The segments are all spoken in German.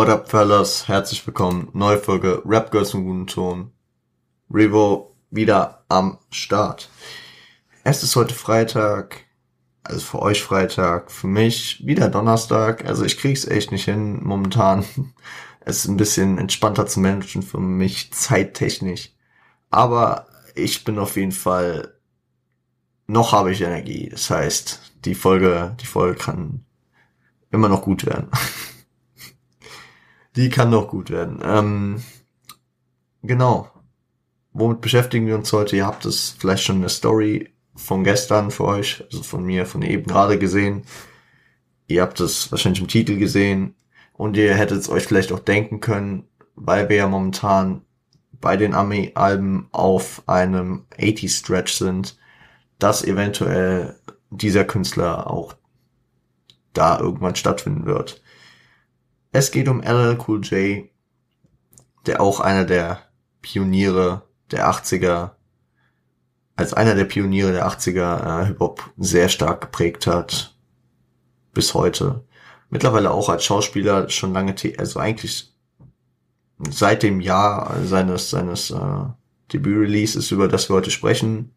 What up, fellas? Herzlich willkommen. Neue Folge Rap Girls im guten Ton. Revo wieder am Start. Es ist heute Freitag, also für euch Freitag, für mich wieder Donnerstag. Also ich krieg's echt nicht hin momentan. Es ist ein bisschen entspannter zu managen für mich zeittechnisch. Aber ich bin auf jeden Fall noch habe ich Energie. Das heißt, die Folge, die Folge kann immer noch gut werden. die kann noch gut werden. Ähm, genau. Womit beschäftigen wir uns heute? Ihr habt es vielleicht schon in der Story von gestern für euch, also von mir, von eben gerade gesehen. Ihr habt es wahrscheinlich im Titel gesehen und ihr hättet es euch vielleicht auch denken können, weil wir ja momentan bei den Army-Alben auf einem 80-Stretch sind, dass eventuell dieser Künstler auch da irgendwann stattfinden wird. Es geht um LL Cool J, der auch einer der Pioniere der 80er, als einer der Pioniere der 80er äh, Hip-Hop sehr stark geprägt hat. Bis heute. Mittlerweile auch als Schauspieler schon lange, also eigentlich seit dem Jahr seines, seines äh, Debüt-Releases, über das wir heute sprechen,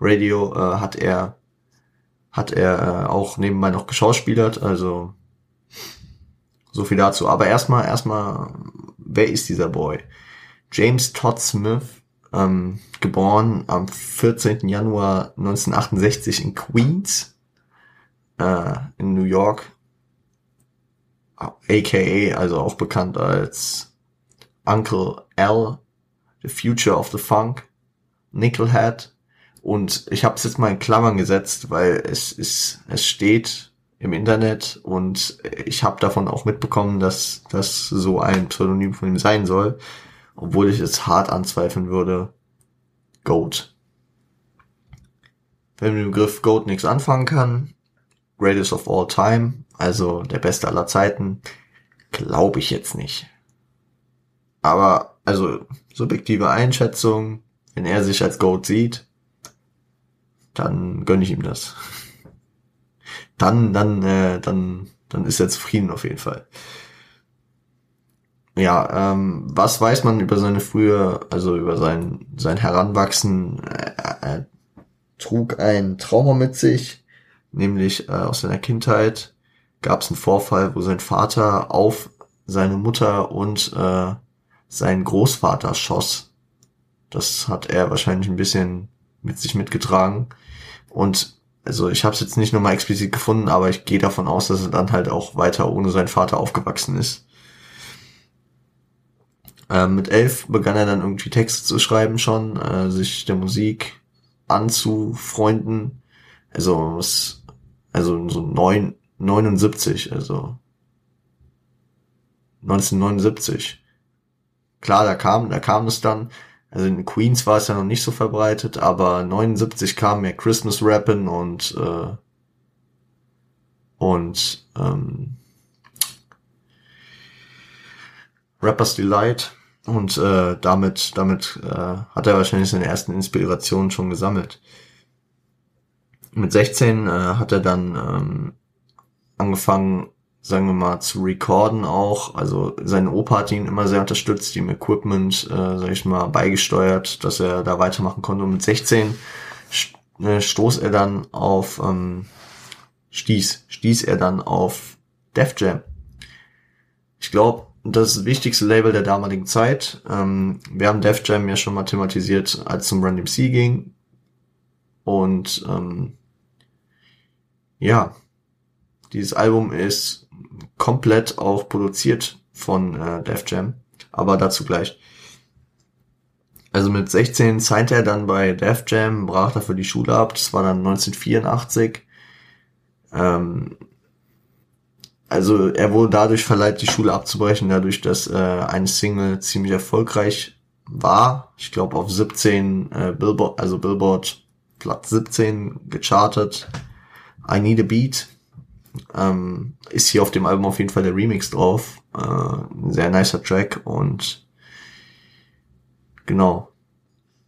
Radio, äh, hat er hat er äh, auch nebenbei noch geschauspielert, also so viel dazu. Aber erstmal, erstmal, wer ist dieser Boy? James Todd Smith, ähm, geboren am 14. Januar 1968 in Queens, äh, in New York, aka, also auch bekannt als Uncle L, The Future of the Funk, Nickelhead, und ich habe es jetzt mal in Klammern gesetzt, weil es ist, es steht im Internet und ich habe davon auch mitbekommen, dass das so ein Pseudonym von ihm sein soll, obwohl ich es hart anzweifeln würde. Goat. Wenn mit dem Begriff Goat nichts anfangen kann, Greatest of All Time, also der Beste aller Zeiten, glaube ich jetzt nicht. Aber, also, subjektive Einschätzung, wenn er sich als Goat sieht, dann gönne ich ihm das. Dann, dann, äh, dann, dann ist er zufrieden auf jeden Fall. Ja, ähm, was weiß man über seine frühe, also über sein, sein Heranwachsen? Er, er trug ein Trauma mit sich, nämlich äh, aus seiner Kindheit gab es einen Vorfall, wo sein Vater auf seine Mutter und äh, seinen Großvater schoss. Das hat er wahrscheinlich ein bisschen mit sich mitgetragen. Und also ich habe es jetzt nicht nochmal explizit gefunden, aber ich gehe davon aus, dass er dann halt auch weiter ohne seinen Vater aufgewachsen ist. Ähm, mit elf begann er dann irgendwie Texte zu schreiben schon, äh, sich der Musik anzufreunden. Also also so neun, 79, also 1979. Klar, da kam, da kam es dann, also in Queens war es ja noch nicht so verbreitet, aber 79 kam mehr Christmas Rappen und äh, und ähm, Rappers Delight und äh, damit damit äh, hat er wahrscheinlich seine ersten Inspirationen schon gesammelt. Mit 16 äh, hat er dann ähm, angefangen sagen wir mal, zu recorden auch. Also sein Opa hat ihn immer sehr unterstützt, ihm Equipment, äh, sag ich mal, beigesteuert, dass er da weitermachen konnte. Und mit 16 äh, stoß er dann auf, ähm, stieß, stieß er dann auf Def Jam. Ich glaube, das wichtigste Label der damaligen Zeit. Ähm, wir haben Def Jam ja schon mal thematisiert, als es um Run DMC ging. Und ähm, ja, dieses Album ist komplett auch produziert von äh, Def Jam, aber dazu gleich. Also mit 16 signte er dann bei Def Jam, brach dafür die Schule ab, das war dann 1984. Ähm, also er wurde dadurch verleiht, die Schule abzubrechen, dadurch, dass äh, eine Single ziemlich erfolgreich war. Ich glaube auf 17 äh, Billboard, also Billboard Platz 17 gechartet. I Need a Beat ähm, ist hier auf dem Album auf jeden Fall der Remix drauf. Äh, ein sehr nicer Track und genau.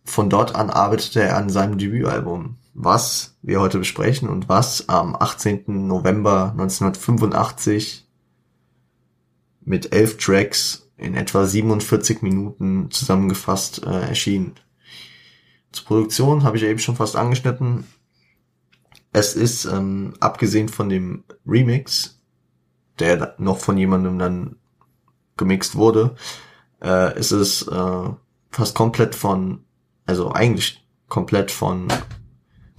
Von dort an arbeitete er an seinem Debütalbum, was wir heute besprechen und was am 18. November 1985 mit elf Tracks in etwa 47 Minuten zusammengefasst äh, erschienen. Zur Produktion habe ich eben schon fast angeschnitten. Es ist, ähm, abgesehen von dem Remix, der noch von jemandem dann gemixt wurde, äh, ist es äh, fast komplett von, also eigentlich komplett von,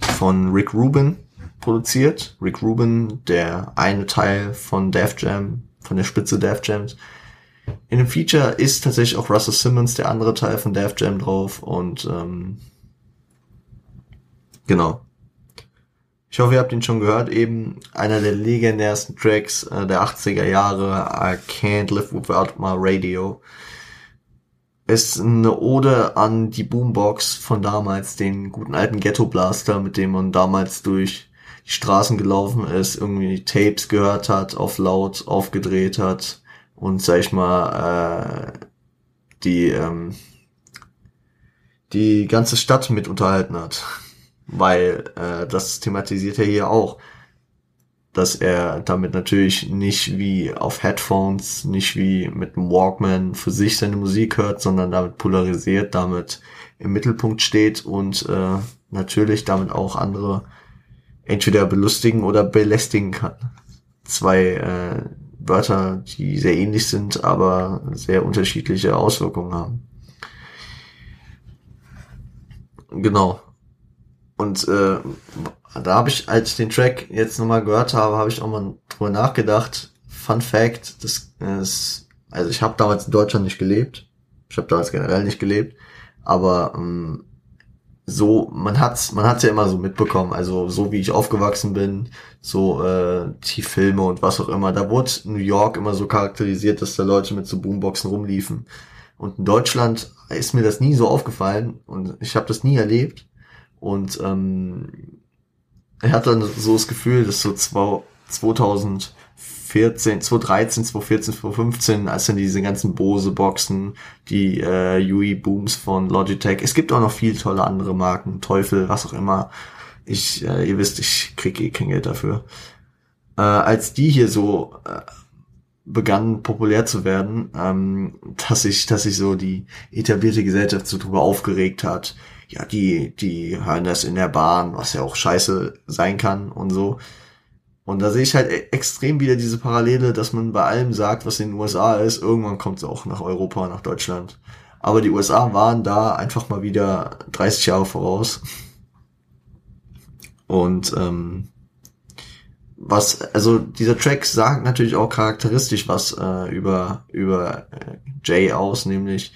von Rick Rubin produziert. Rick Rubin, der eine Teil von Def Jam, von der Spitze Def Jams. In dem Feature ist tatsächlich auch Russell Simmons, der andere Teil von Def Jam drauf und ähm, genau. Ich hoffe, ihr habt ihn schon gehört. Eben einer der legendärsten Tracks äh, der 80er Jahre. I Can't Live Without My Radio. Ist eine Ode an die Boombox von damals, den guten alten Ghetto Blaster, mit dem man damals durch die Straßen gelaufen ist, irgendwie Tapes gehört hat, auf laut aufgedreht hat und sag ich mal äh, die ähm, die ganze Stadt mit unterhalten hat weil äh, das thematisiert er hier auch, dass er damit natürlich nicht wie auf Headphones, nicht wie mit einem Walkman für sich seine Musik hört, sondern damit polarisiert, damit im Mittelpunkt steht und äh, natürlich damit auch andere entweder belustigen oder belästigen kann. Zwei äh, Wörter, die sehr ähnlich sind, aber sehr unterschiedliche Auswirkungen haben. Genau. Und äh, da habe ich, als ich den Track jetzt nochmal gehört habe, habe ich auch mal drüber nachgedacht. Fun Fact, das ist, also ich habe damals in Deutschland nicht gelebt. Ich habe damals generell nicht gelebt. Aber ähm, so, man hat's, man hat's ja immer so mitbekommen. Also so wie ich aufgewachsen bin, so äh, die Filme und was auch immer. Da wurde New York immer so charakterisiert, dass da Leute mit so Boomboxen rumliefen. Und in Deutschland ist mir das nie so aufgefallen und ich habe das nie erlebt. Und ähm, er hat dann so das Gefühl, dass so 2014, 2013, 2014, 2015, als dann diese ganzen Bose-Boxen, die äh, Yui Booms von Logitech, es gibt auch noch viel tolle andere Marken, Teufel, was auch immer. Ich, äh, ihr wisst, ich krieg eh kein Geld dafür. Äh, als die hier so äh, begannen populär zu werden, ähm, dass sich, dass sich so die etablierte Gesellschaft so drüber aufgeregt hat, ja, die, die hören das in der Bahn, was ja auch scheiße sein kann und so. Und da sehe ich halt e- extrem wieder diese Parallele, dass man bei allem sagt, was in den USA ist, irgendwann kommt es auch nach Europa, nach Deutschland. Aber die USA waren da einfach mal wieder 30 Jahre voraus. Und ähm, was, also dieser Track sagt natürlich auch charakteristisch was äh, über über äh, Jay aus, nämlich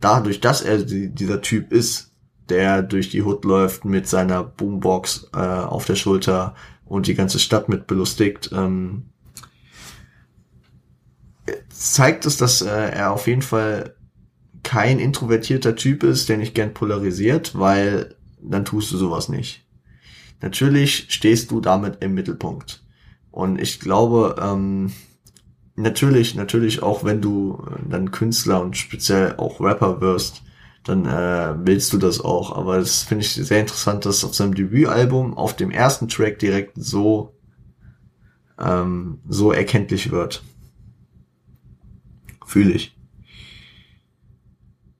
dadurch, dass er die, dieser Typ ist, der durch die Hood läuft mit seiner Boombox äh, auf der Schulter und die ganze Stadt mit belustigt, ähm, zeigt es, dass äh, er auf jeden Fall kein introvertierter Typ ist, der nicht gern polarisiert, weil dann tust du sowas nicht. Natürlich stehst du damit im Mittelpunkt. Und ich glaube, ähm, natürlich, natürlich auch wenn du dann Künstler und speziell auch Rapper wirst, dann äh, willst du das auch. Aber das finde ich sehr interessant, dass auf seinem Debütalbum auf dem ersten Track direkt so ähm, so erkenntlich wird. Fühle ich.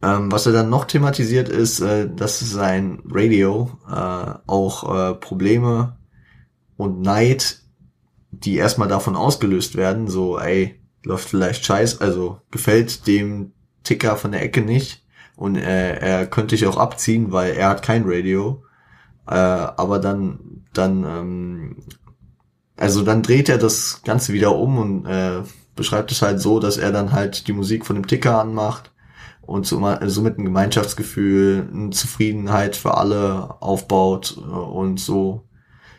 Ähm, was er dann noch thematisiert ist, äh, dass sein Radio äh, auch äh, Probleme und Neid, die erstmal davon ausgelöst werden, so ey, läuft vielleicht scheiß, also gefällt dem Ticker von der Ecke nicht, und äh, er könnte ich auch abziehen, weil er hat kein Radio. Äh, aber dann, dann, ähm, also dann dreht er das Ganze wieder um und äh, beschreibt es halt so, dass er dann halt die Musik von dem Ticker anmacht und so, somit ein Gemeinschaftsgefühl, eine Zufriedenheit für alle aufbaut äh, und so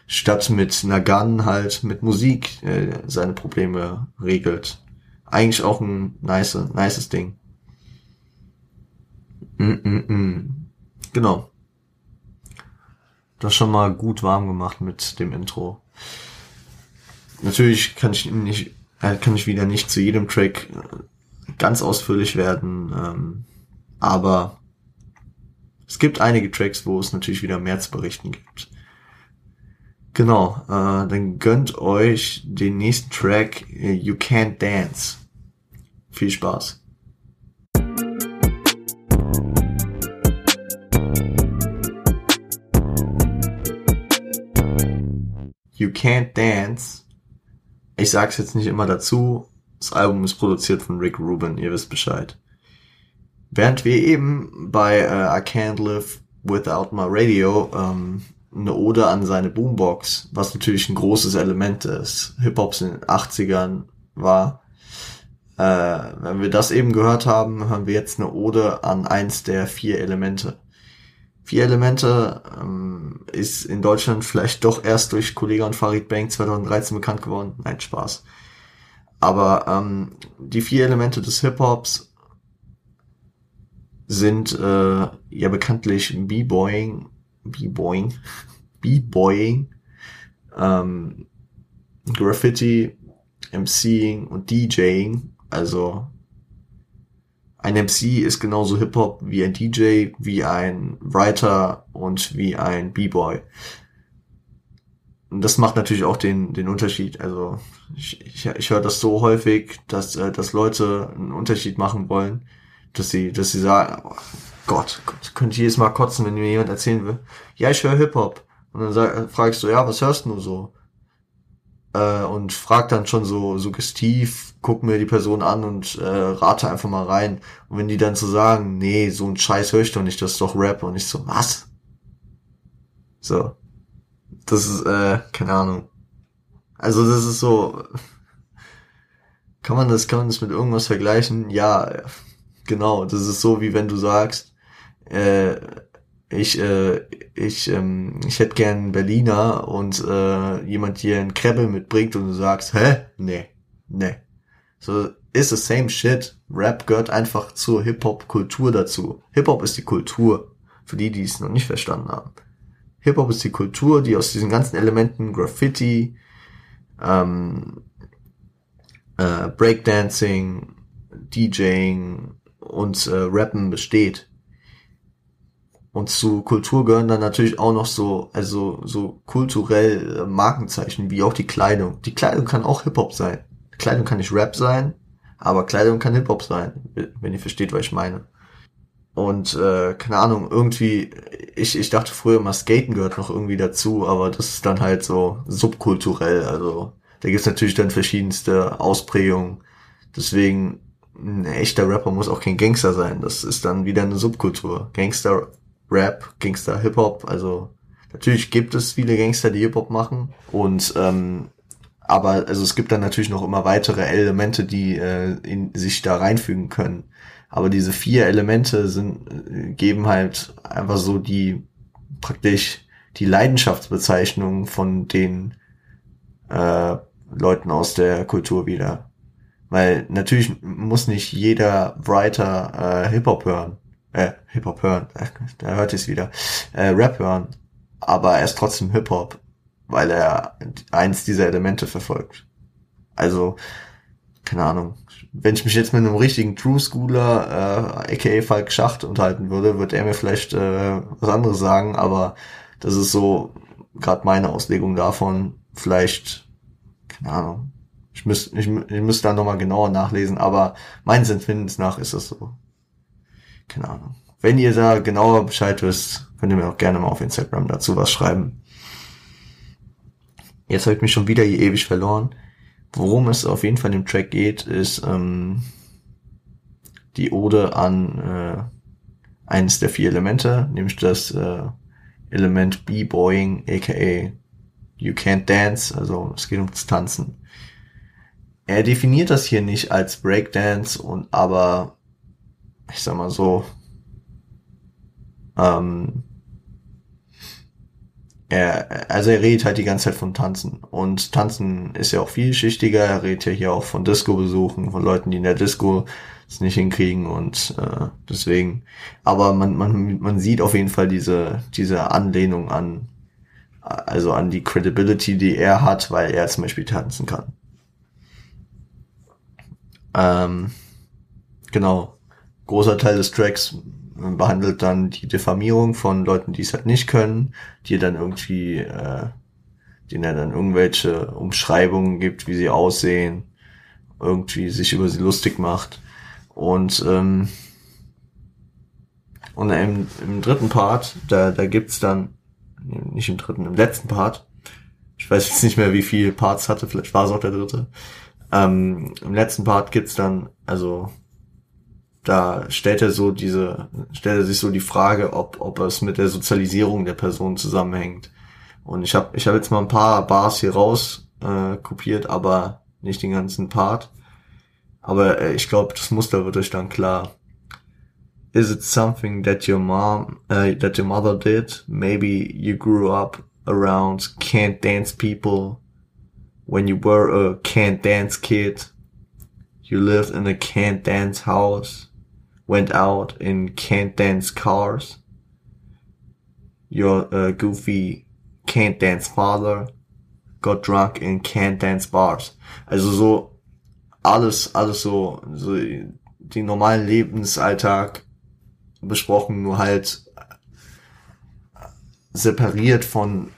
statt mit einer Gun halt mit Musik äh, seine Probleme regelt. Eigentlich auch ein nice, nices Ding. Mm -mm -mm. Genau. Das schon mal gut warm gemacht mit dem Intro. Natürlich kann ich nicht, äh, kann ich wieder nicht zu jedem Track äh, ganz ausführlich werden, ähm, aber es gibt einige Tracks, wo es natürlich wieder mehr zu berichten gibt. Genau, äh, dann gönnt euch den nächsten Track, äh, You Can't Dance. Viel Spaß. You Can't Dance. Ich sag's jetzt nicht immer dazu. Das Album ist produziert von Rick Rubin, ihr wisst Bescheid. Während wir eben bei uh, I Can't Live Without My Radio ähm, eine Ode an seine Boombox, was natürlich ein großes Element des Hip-Hops in den 80ern war. Äh, wenn wir das eben gehört haben, hören wir jetzt eine Ode an eins der vier Elemente. Vier Elemente ähm, ist in Deutschland vielleicht doch erst durch Kollege und Farid Bank 2013 bekannt geworden. Nein, Spaß. Aber ähm, die vier Elemente des Hip-Hops sind äh, ja bekanntlich B-Boying, B-Boying, B-Boying, ähm, Graffiti, MCing und DJing. Also ein MC ist genauso Hip-Hop wie ein DJ, wie ein Writer und wie ein B-Boy. Und das macht natürlich auch den, den Unterschied. Also ich, ich, ich höre das so häufig, dass, äh, dass Leute einen Unterschied machen wollen, dass sie, dass sie sagen, oh Gott, Gott, könnte ich jedes Mal kotzen, wenn mir jemand erzählen will, ja, ich höre Hip-Hop. Und dann sag, fragst du, ja, was hörst du so? Äh, und frag dann schon so suggestiv, guck mir die Person an und äh, rate einfach mal rein. Und wenn die dann so sagen, nee, so ein Scheiß höre ich doch nicht, das ist doch Rap. Und ich so, was? So. Das ist, äh, keine Ahnung. Also das ist so. Kann man das, kann man das mit irgendwas vergleichen? Ja, genau. Das ist so, wie wenn du sagst, äh, ich, äh, ich, ähm, ich hätte gern Berliner und äh, jemand dir ein Krebbel mitbringt und du sagst, hä? Nee, nee. So ist the same shit. Rap gehört einfach zur Hip-Hop-Kultur dazu. Hip-Hop ist die Kultur, für die, die es noch nicht verstanden haben. Hip-Hop ist die Kultur, die aus diesen ganzen Elementen Graffiti, ähm, äh, Breakdancing, DJing und äh, Rappen besteht. Und zu Kultur gehören dann natürlich auch noch so, also so kulturell äh, Markenzeichen, wie auch die Kleidung. Die Kleidung kann auch Hip-Hop sein. Kleidung kann nicht Rap sein, aber Kleidung kann Hip-Hop sein, wenn ihr versteht, was ich meine. Und äh, keine Ahnung, irgendwie, ich, ich dachte früher mal, Skaten gehört noch irgendwie dazu, aber das ist dann halt so subkulturell. Also da gibt's natürlich dann verschiedenste Ausprägungen. Deswegen, ein echter Rapper muss auch kein Gangster sein. Das ist dann wieder eine Subkultur. Gangster Rap, Gangster Hip-Hop. Also natürlich gibt es viele Gangster, die Hip-Hop machen. Und ähm, aber also es gibt dann natürlich noch immer weitere Elemente, die äh, in sich da reinfügen können. Aber diese vier Elemente sind, äh, geben halt einfach so die praktisch die Leidenschaftsbezeichnung von den äh, Leuten aus der Kultur wieder. Weil natürlich muss nicht jeder Writer äh, Hip-Hop hören äh, Hip-Hop hören, da hört es wieder, äh, Rap hören, aber er ist trotzdem Hip-Hop, weil er eins dieser Elemente verfolgt. Also, keine Ahnung, wenn ich mich jetzt mit einem richtigen True Schooler, äh, aka Falk Schacht unterhalten würde, wird er mir vielleicht äh, was anderes sagen, aber das ist so gerade meine Auslegung davon. Vielleicht, keine Ahnung, ich müsste ich, ich müsste da nochmal genauer nachlesen, aber meines Empfindens nach ist das so keine Ahnung. Wenn ihr da genauer Bescheid wisst, könnt ihr mir auch gerne mal auf Instagram dazu was schreiben. Jetzt habe ich mich schon wieder hier ewig verloren. Worum es auf jeden Fall in dem Track geht, ist ähm, die Ode an äh, eines der vier Elemente, nämlich das äh, Element B-Boying, aka You Can't Dance, also es geht ums Tanzen. Er definiert das hier nicht als Breakdance und aber ich sag mal so, ähm, er, also er redet halt die ganze Zeit von Tanzen. Und Tanzen ist ja auch vielschichtiger. Er redet ja hier auch von Disco-Besuchen, von Leuten, die in der Disco es nicht hinkriegen und äh, deswegen. Aber man, man, man sieht auf jeden Fall diese, diese Anlehnung an, also an die Credibility, die er hat, weil er zum Beispiel tanzen kann. Ähm, genau großer Teil des Tracks behandelt dann die Diffamierung von Leuten, die es halt nicht können, die dann irgendwie, äh, denen er dann irgendwelche Umschreibungen gibt, wie sie aussehen irgendwie sich über sie lustig macht. Und ähm, und im, im dritten Part, da, da gibt's dann, nicht im dritten, im letzten Part, ich weiß jetzt nicht mehr, wie viele Parts hatte, vielleicht war es auch der dritte. Ähm, Im letzten Part gibt's dann, also da stellt er so diese, stellt er sich so die Frage, ob, ob es mit der Sozialisierung der Person zusammenhängt. Und ich habe ich hab jetzt mal ein paar Bars hier raus äh, kopiert, aber nicht den ganzen Part. Aber äh, ich glaube, das Muster wird euch dann klar. Is it something that your mom, uh, that your mother did? Maybe you grew up around can't dance people when you were a can't dance kid. You lived in a can't dance house, went out in can't dance cars. Your uh, goofy can't dance father got drunk in can't dance bars. Also so alles, alles so, so den normalen Lebensalltag besprochen, nur halt separiert von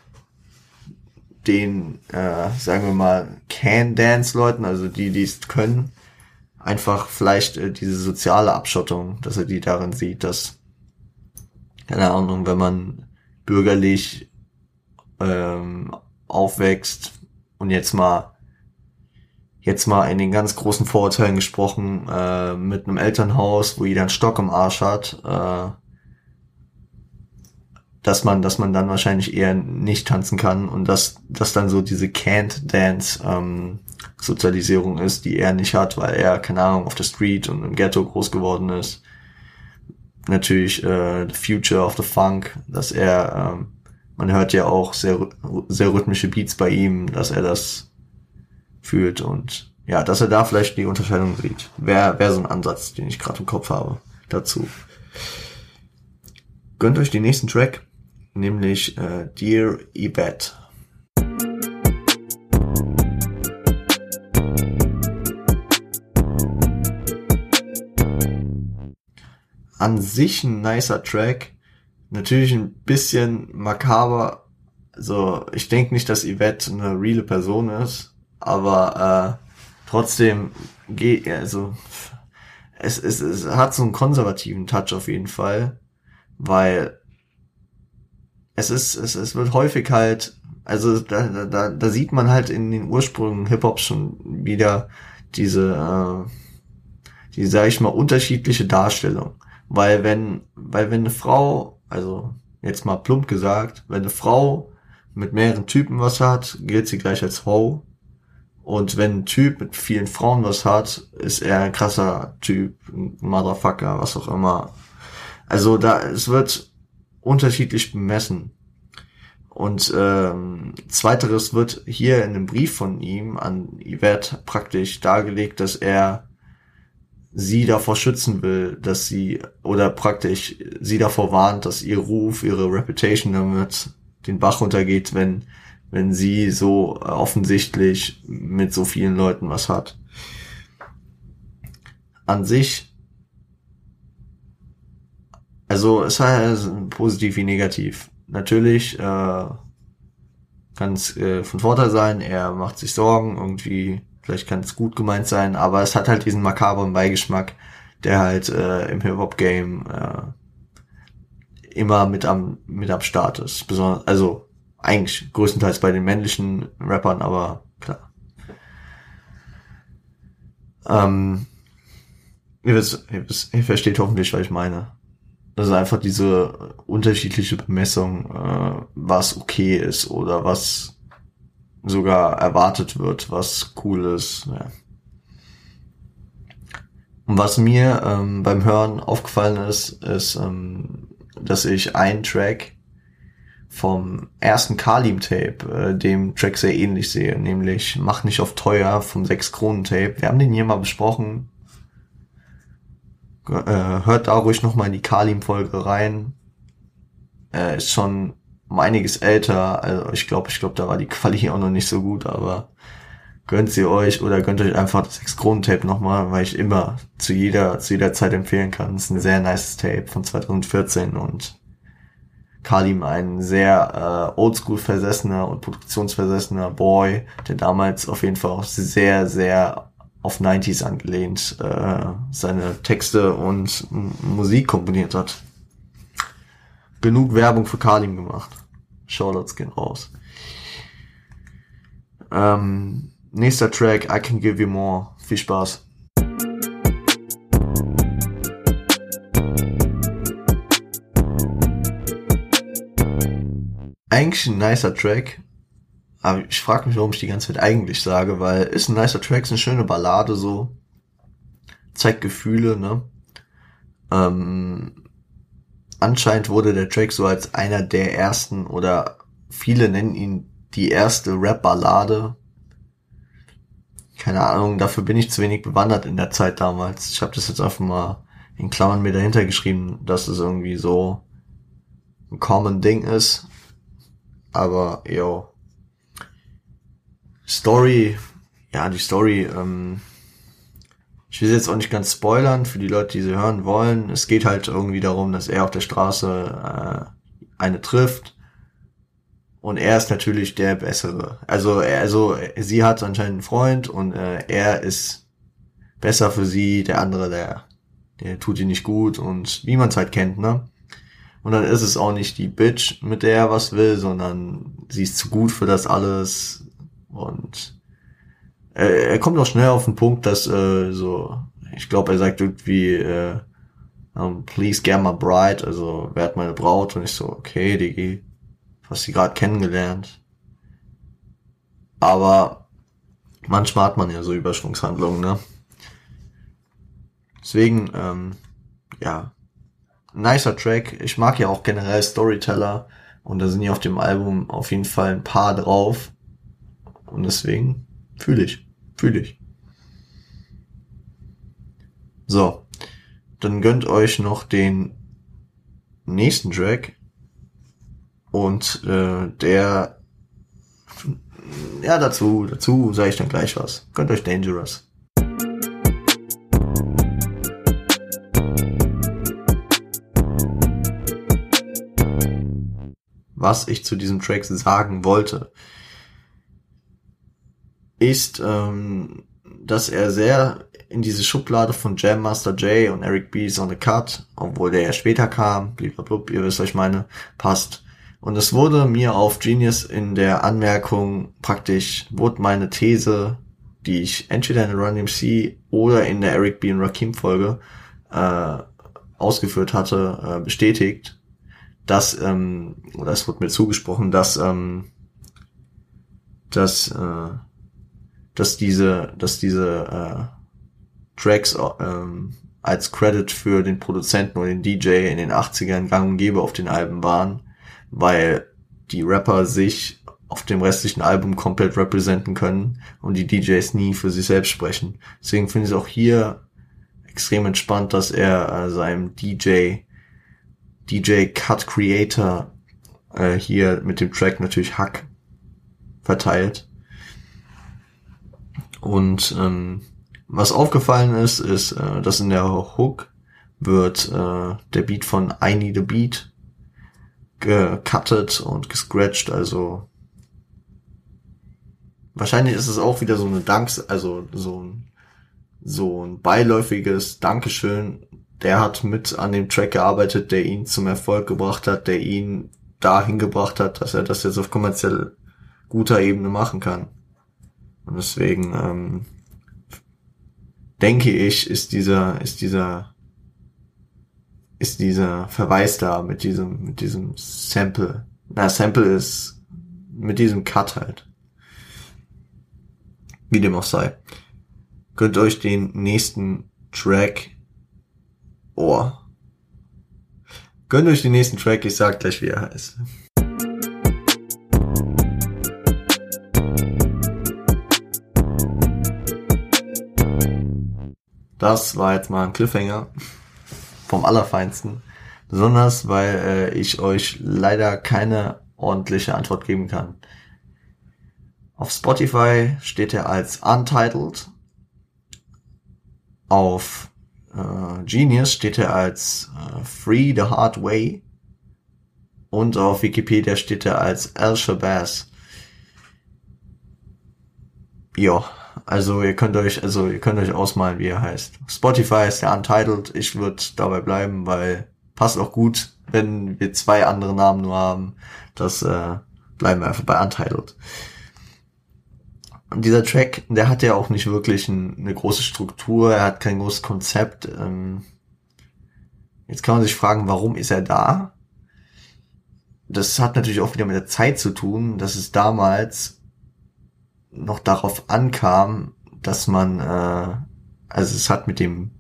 den, äh, sagen wir mal, Can-Dance-Leuten, also die, die es können, einfach vielleicht äh, diese soziale Abschottung, dass er die darin sieht, dass, keine Ahnung, wenn man bürgerlich ähm, aufwächst und jetzt mal jetzt mal in den ganz großen Vorurteilen gesprochen, äh, mit einem Elternhaus, wo jeder einen Stock im Arsch hat, äh, dass man, dass man dann wahrscheinlich eher nicht tanzen kann und dass, dass dann so diese Can't Dance ähm, Sozialisierung ist, die er nicht hat, weil er, keine Ahnung, auf der Street und im Ghetto groß geworden ist. Natürlich äh, The Future of the Funk, dass er, ähm, man hört ja auch sehr, sehr rhythmische Beats bei ihm, dass er das fühlt und ja, dass er da vielleicht die Unterscheidung sieht. Wäre wär so ein Ansatz, den ich gerade im Kopf habe dazu. Gönnt euch den nächsten Track, nämlich äh, Dear Yvette. An sich ein nicer Track, natürlich ein bisschen makaber. So, ich denke nicht, dass Yvette eine reale Person ist, aber äh, trotzdem geht, also es, es, es hat so einen konservativen Touch auf jeden Fall, weil es ist, es, es wird häufig halt, also da, da, da sieht man halt in den Ursprüngen Hip-Hop schon wieder diese, äh, die, sag ich mal, unterschiedliche Darstellung. Weil wenn, weil wenn eine Frau, also jetzt mal plump gesagt, wenn eine Frau mit mehreren Typen was hat, gilt sie gleich als Ho. Und wenn ein Typ mit vielen Frauen was hat, ist er ein krasser Typ, ein Motherfucker, was auch immer. Also da, es wird unterschiedlich bemessen. Und ähm, zweiteres wird hier in dem Brief von ihm an Yvette praktisch dargelegt, dass er sie davor schützen will, dass sie oder praktisch sie davor warnt, dass ihr Ruf, ihre Reputation damit den Bach runtergeht, wenn wenn sie so offensichtlich mit so vielen Leuten was hat. An sich, also es heißt positiv wie negativ. Natürlich äh, kann es äh, von Vorteil sein, er macht sich Sorgen, irgendwie, vielleicht kann es gut gemeint sein, aber es hat halt diesen makabren Beigeschmack, der halt äh, im Hip-Hop-Game äh, immer mit am, mit am Start ist. Besonders, also eigentlich größtenteils bei den männlichen Rappern, aber klar. Ähm, ihr, wisst, ihr, wisst, ihr versteht hoffentlich, was ich meine. Das ist einfach diese unterschiedliche Bemessung, äh, was okay ist oder was sogar erwartet wird, was cool ist. Ja. Und was mir ähm, beim Hören aufgefallen ist, ist, ähm, dass ich einen Track vom ersten Kalim-Tape, äh, dem Track sehr ähnlich sehe, nämlich Mach nicht auf teuer vom 6-Kronen-Tape. Wir haben den hier mal besprochen. Äh, hört da ruhig nochmal in die Kalim-Folge rein. Äh, ist schon um einiges älter, also ich glaube, ich glaube, da war die Quali auch noch nicht so gut, aber gönnt sie euch oder gönnt euch einfach das 6-Kronen-Tape nochmal, weil ich immer zu jeder, zu jeder Zeit empfehlen kann. Das ist ein sehr nice Tape von 2014 und Kalim ein sehr äh, oldschool versessener und produktionsversessener Boy, der damals auf jeden Fall auch sehr, sehr auf 90s angelehnt äh, seine Texte und Musik komponiert hat. Genug Werbung für Kalim gemacht. Shoutouts gehen raus. Ähm, nächster Track, I Can Give You More. Viel Spaß. Eigentlich ein nicer Track, aber ich frage mich, warum ich die ganze Zeit eigentlich sage, weil ist ein nicer Track, ist eine schöne Ballade so, zeigt Gefühle, ne? Ähm, anscheinend wurde der Track so als einer der ersten oder viele nennen ihn die erste Rap-Ballade. Keine Ahnung, dafür bin ich zu wenig bewandert in der Zeit damals. Ich habe das jetzt einfach mal in Klammern mir dahinter geschrieben, dass es irgendwie so ein common Ding ist. Aber, yo. Story, ja, die Story, ähm, ich will jetzt auch nicht ganz spoilern für die Leute, die sie hören wollen. Es geht halt irgendwie darum, dass er auf der Straße äh, eine trifft und er ist natürlich der Bessere. Also, er, also sie hat anscheinend einen Freund und äh, er ist besser für sie, der andere, der, der tut ihr nicht gut und wie man es halt kennt, ne? Und dann ist es auch nicht die Bitch, mit der er was will, sondern sie ist zu gut für das alles und äh, er kommt auch schnell auf den Punkt, dass äh, so, ich glaube, er sagt irgendwie, äh, um, please get my bride, also wer hat meine Braut? Und ich so, okay, Digi, was sie gerade kennengelernt. Aber manchmal hat man ja so Überschwungshandlungen, ne? Deswegen, ähm, ja, nicer Track. Ich mag ja auch generell Storyteller und da sind ja auf dem Album auf jeden Fall ein paar drauf. Und deswegen fühle ich, fühle ich. So, dann gönnt euch noch den nächsten Track und äh, der ja dazu dazu sage ich dann gleich was. Gönnt euch Dangerous. Was ich zu diesem Track sagen wollte, ist, ähm, dass er sehr in diese Schublade von Jam Master J und Eric B. on the Cut, obwohl der ja später kam, blablabla, ihr wisst, was ich meine, passt. Und es wurde mir auf Genius in der Anmerkung praktisch, wurde meine These, die ich entweder in der Run MC oder in der Eric B. und Rakim Folge äh, ausgeführt hatte, äh, bestätigt, dass, ähm, oder es wurde mir zugesprochen, dass, ähm, dass, äh, dass diese, dass diese äh, Tracks ähm, als Credit für den Produzenten oder den DJ in den 80ern gang und gäbe auf den Alben waren weil die Rapper sich auf dem restlichen Album komplett representen können und die DJs nie für sich selbst sprechen. Deswegen finde ich es auch hier extrem entspannt, dass er äh, seinem DJ, DJ Cut Creator äh, hier mit dem Track natürlich Hack verteilt. Und ähm, was aufgefallen ist, ist, äh, dass in der Hook wird äh, der Beat von I Need a Beat gecuttet und gescratcht, also wahrscheinlich ist es auch wieder so eine Danks, also so ein, so ein beiläufiges Dankeschön. Der hat mit an dem Track gearbeitet, der ihn zum Erfolg gebracht hat, der ihn dahin gebracht hat, dass er das jetzt auf kommerziell guter Ebene machen kann. Und deswegen ähm, denke ich, ist dieser, ist dieser ist dieser Verweis da mit diesem, mit diesem Sample. Na, Sample ist mit diesem Cut halt. Wie dem auch sei. Könnt euch den nächsten Track, oh, gönnt euch den nächsten Track, ich sag gleich, wie er heißt. Das war jetzt mal ein Cliffhanger vom Allerfeinsten. Besonders, weil äh, ich euch leider keine ordentliche Antwort geben kann. Auf Spotify steht er als Untitled. Auf äh, Genius steht er als äh, Free the Hard Way. Und auf Wikipedia steht er als Al Shabazz. Ja, also ihr könnt euch, also ihr könnt euch ausmalen, wie er heißt. Spotify ist der Untitled. Ich würde dabei bleiben, weil passt auch gut, wenn wir zwei andere Namen nur haben. Das äh, bleiben wir einfach bei Untitled. Und dieser Track, der hat ja auch nicht wirklich ein, eine große Struktur, er hat kein großes Konzept. Ähm, jetzt kann man sich fragen, warum ist er da? Das hat natürlich auch wieder mit der Zeit zu tun, dass es damals noch darauf ankam, dass man, äh, also es hat mit dem,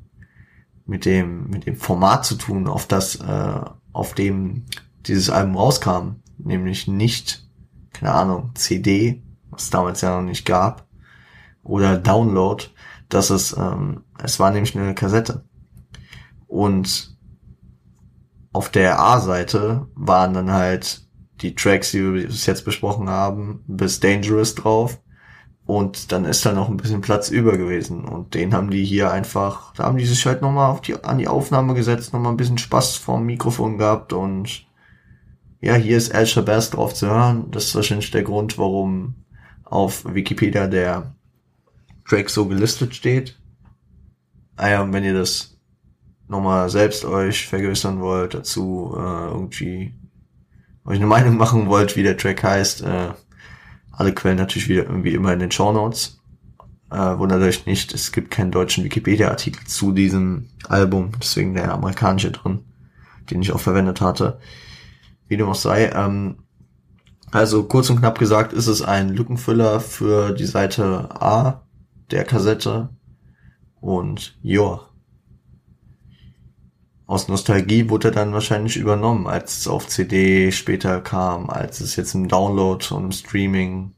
mit dem, mit dem Format zu tun, auf das, äh, auf dem dieses Album rauskam, nämlich nicht, keine Ahnung, CD, was es damals ja noch nicht gab, oder Download, dass es, ähm, es war nämlich eine Kassette. Und auf der A-Seite waren dann halt die Tracks, die wir bis jetzt besprochen haben, bis Dangerous drauf. Und dann ist da noch ein bisschen Platz über gewesen. Und den haben die hier einfach, da haben die sich halt nochmal auf die, an die Aufnahme gesetzt, nochmal ein bisschen Spaß vorm Mikrofon gehabt und ja, hier ist El Shabazz drauf zu hören. Das ist wahrscheinlich der Grund, warum auf Wikipedia der Track so gelistet steht. Ah ja, und wenn ihr das nochmal selbst euch vergewissern wollt, dazu äh, irgendwie euch eine Meinung machen wollt, wie der Track heißt, äh, alle Quellen natürlich wieder irgendwie immer in den Show Notes. Äh, wundert euch nicht, es gibt keinen deutschen Wikipedia-Artikel zu diesem Album, deswegen der amerikanische drin, den ich auch verwendet hatte. Wie dem auch sei. Ähm, also kurz und knapp gesagt ist es ein Lückenfüller für die Seite A der Kassette. Und ja, aus Nostalgie wurde er dann wahrscheinlich übernommen, als es auf CD später kam, als es jetzt im Download und im Streaming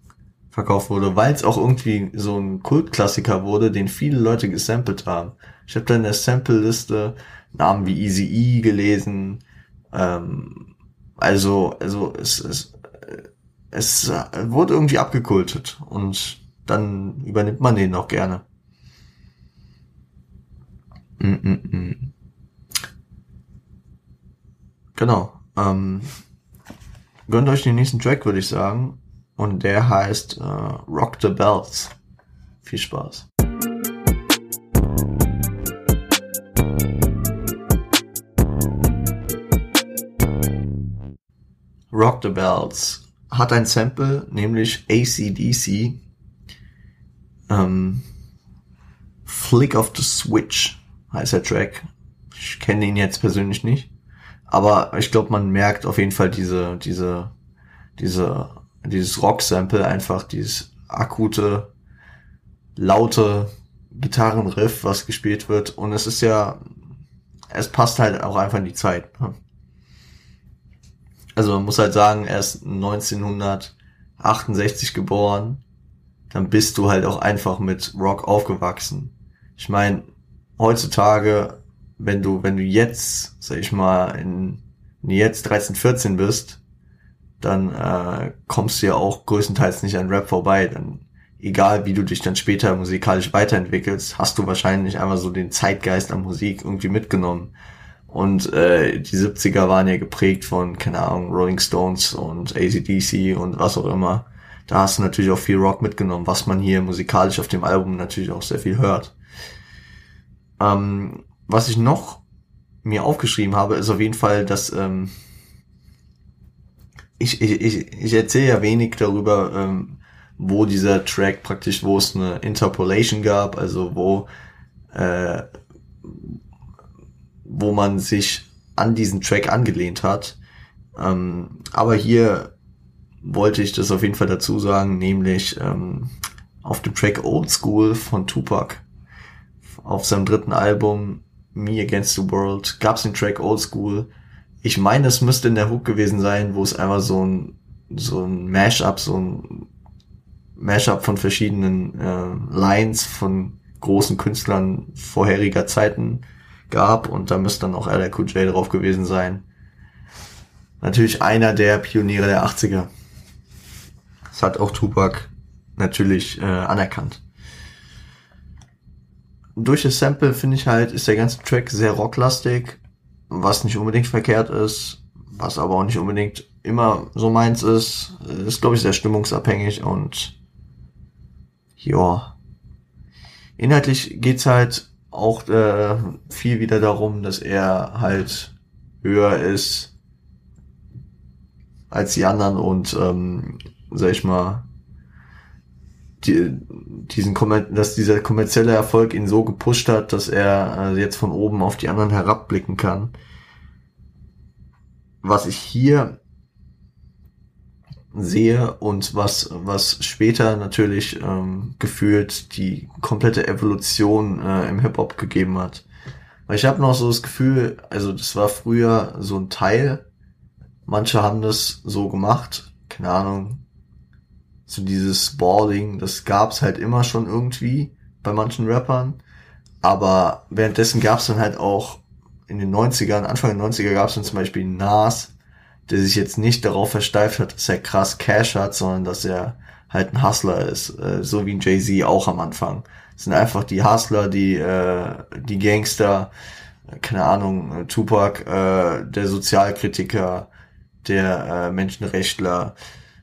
verkauft wurde, weil es auch irgendwie so ein Kultklassiker wurde, den viele Leute gesampelt haben. Ich habe da in der Sample-Liste Namen wie Easy E gelesen. Ähm, also, also es, es es wurde irgendwie abgekultet und dann übernimmt man den auch gerne. Mm -mm -mm. Genau. Ähm, gönnt euch den nächsten Track, würde ich sagen. Und der heißt äh, Rock the Bells. Viel Spaß. Rock the Bells hat ein Sample, nämlich ACDC. Ähm, Flick of the Switch heißt der Track. Ich kenne ihn jetzt persönlich nicht. Aber ich glaube, man merkt auf jeden Fall diese, diese, diese, dieses Rock-Sample, einfach dieses akute, laute Gitarrenriff, was gespielt wird. Und es ist ja, es passt halt auch einfach in die Zeit. Ne? Also man muss halt sagen, er ist 1968 geboren. Dann bist du halt auch einfach mit Rock aufgewachsen. Ich meine, heutzutage, wenn du, wenn du jetzt, sag ich mal, in, wenn jetzt 13, 14 bist, dann äh, kommst du ja auch größtenteils nicht an Rap vorbei. Dann, egal wie du dich dann später musikalisch weiterentwickelst, hast du wahrscheinlich einfach so den Zeitgeist an Musik irgendwie mitgenommen. Und äh, die 70er waren ja geprägt von, keine Ahnung, Rolling Stones und ACDC und was auch immer. Da hast du natürlich auch viel Rock mitgenommen, was man hier musikalisch auf dem Album natürlich auch sehr viel hört. Ähm, was ich noch mir aufgeschrieben habe, ist auf jeden Fall, dass ähm, ich, ich, ich, ich erzähle ja wenig darüber, ähm, wo dieser Track praktisch, wo es eine Interpolation gab, also wo äh, wo man sich an diesen Track angelehnt hat. Ähm, aber hier wollte ich das auf jeden Fall dazu sagen, nämlich ähm, auf dem Track Old School von Tupac auf seinem dritten Album Me Against the World gab es den Track Old School. Ich meine, es müsste in der Hook gewesen sein, wo es einmal so ein so ein Mashup, so ein Mashup von verschiedenen äh, Lines von großen Künstlern vorheriger Zeiten gab und da müsste dann auch LL drauf gewesen sein. Natürlich einer der Pioniere der 80er. Das hat auch Tupac natürlich äh, anerkannt. Durch das Sample finde ich halt, ist der ganze Track sehr rocklastig, was nicht unbedingt verkehrt ist, was aber auch nicht unbedingt immer so meins ist. Ist, glaube ich, sehr stimmungsabhängig und ja, inhaltlich geht's halt auch äh, viel wieder darum, dass er halt höher ist als die anderen und ähm, sag ich mal die, diesen dass dieser kommerzielle Erfolg ihn so gepusht hat, dass er äh, jetzt von oben auf die anderen herabblicken kann. Was ich hier sehe und was, was später natürlich ähm, gefühlt die komplette Evolution äh, im Hip-Hop gegeben hat. Weil ich habe noch so das Gefühl, also das war früher so ein Teil, manche haben das so gemacht, keine Ahnung, so dieses Balling, das gab's halt immer schon irgendwie bei manchen Rappern, aber währenddessen gab's dann halt auch in den 90ern, Anfang der 90er gab's dann zum Beispiel Nas, der sich jetzt nicht darauf versteift hat, dass er krass Cash hat, sondern dass er halt ein Hustler ist, äh, so wie ein Jay-Z auch am Anfang. Das sind einfach die Hustler, die, äh, die Gangster, keine Ahnung, Tupac, äh, der Sozialkritiker, der äh, Menschenrechtler,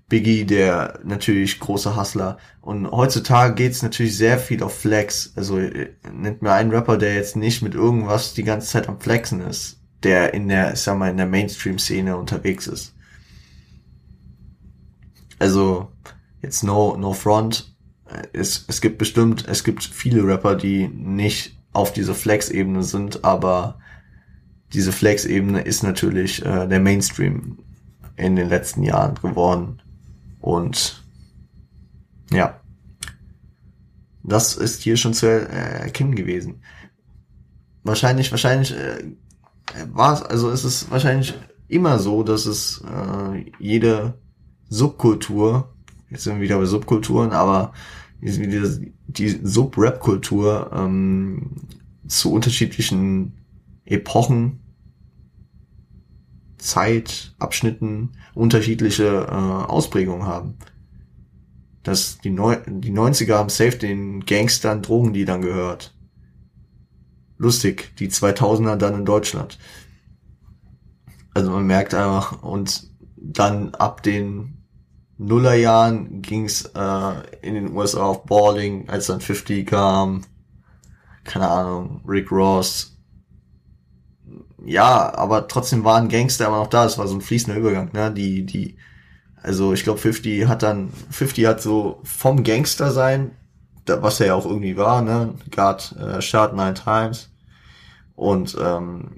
Biggie, der natürlich große Hustler. Und heutzutage geht's natürlich sehr viel auf Flex. Also äh, nennt mir einen Rapper, der jetzt nicht mit irgendwas die ganze Zeit am Flexen ist der in der, ich sag mal, in der Mainstream-Szene unterwegs ist. Also, jetzt no, no front. Es, es gibt bestimmt, es gibt viele Rapper, die nicht auf dieser Flex-Ebene sind, aber diese Flex-Ebene ist natürlich äh, der Mainstream in den letzten Jahren geworden. Und ja, das ist hier schon zu erkennen gewesen. Wahrscheinlich, wahrscheinlich äh, war es, also ist es wahrscheinlich immer so, dass es äh, jede Subkultur, jetzt sind wir wieder bei Subkulturen, aber die, die Sub-Rap-Kultur ähm, zu unterschiedlichen Epochen, Zeitabschnitten unterschiedliche äh, Ausprägungen haben. Dass die, Neu die 90er haben safe den Gangstern, Drogendealern gehört lustig, die 2000er dann in Deutschland. Also man merkt einfach, und dann ab den Nullerjahren ging's äh, in den USA auf Balling, als dann 50 kam, keine Ahnung, Rick Ross. Ja, aber trotzdem waren Gangster immer noch da, es war so ein fließender Übergang, ne? Die, die, also ich glaube 50 hat dann, 50 hat so vom Gangster sein was er ja auch irgendwie war, ne? God äh, Shot Nine Times. Und ähm,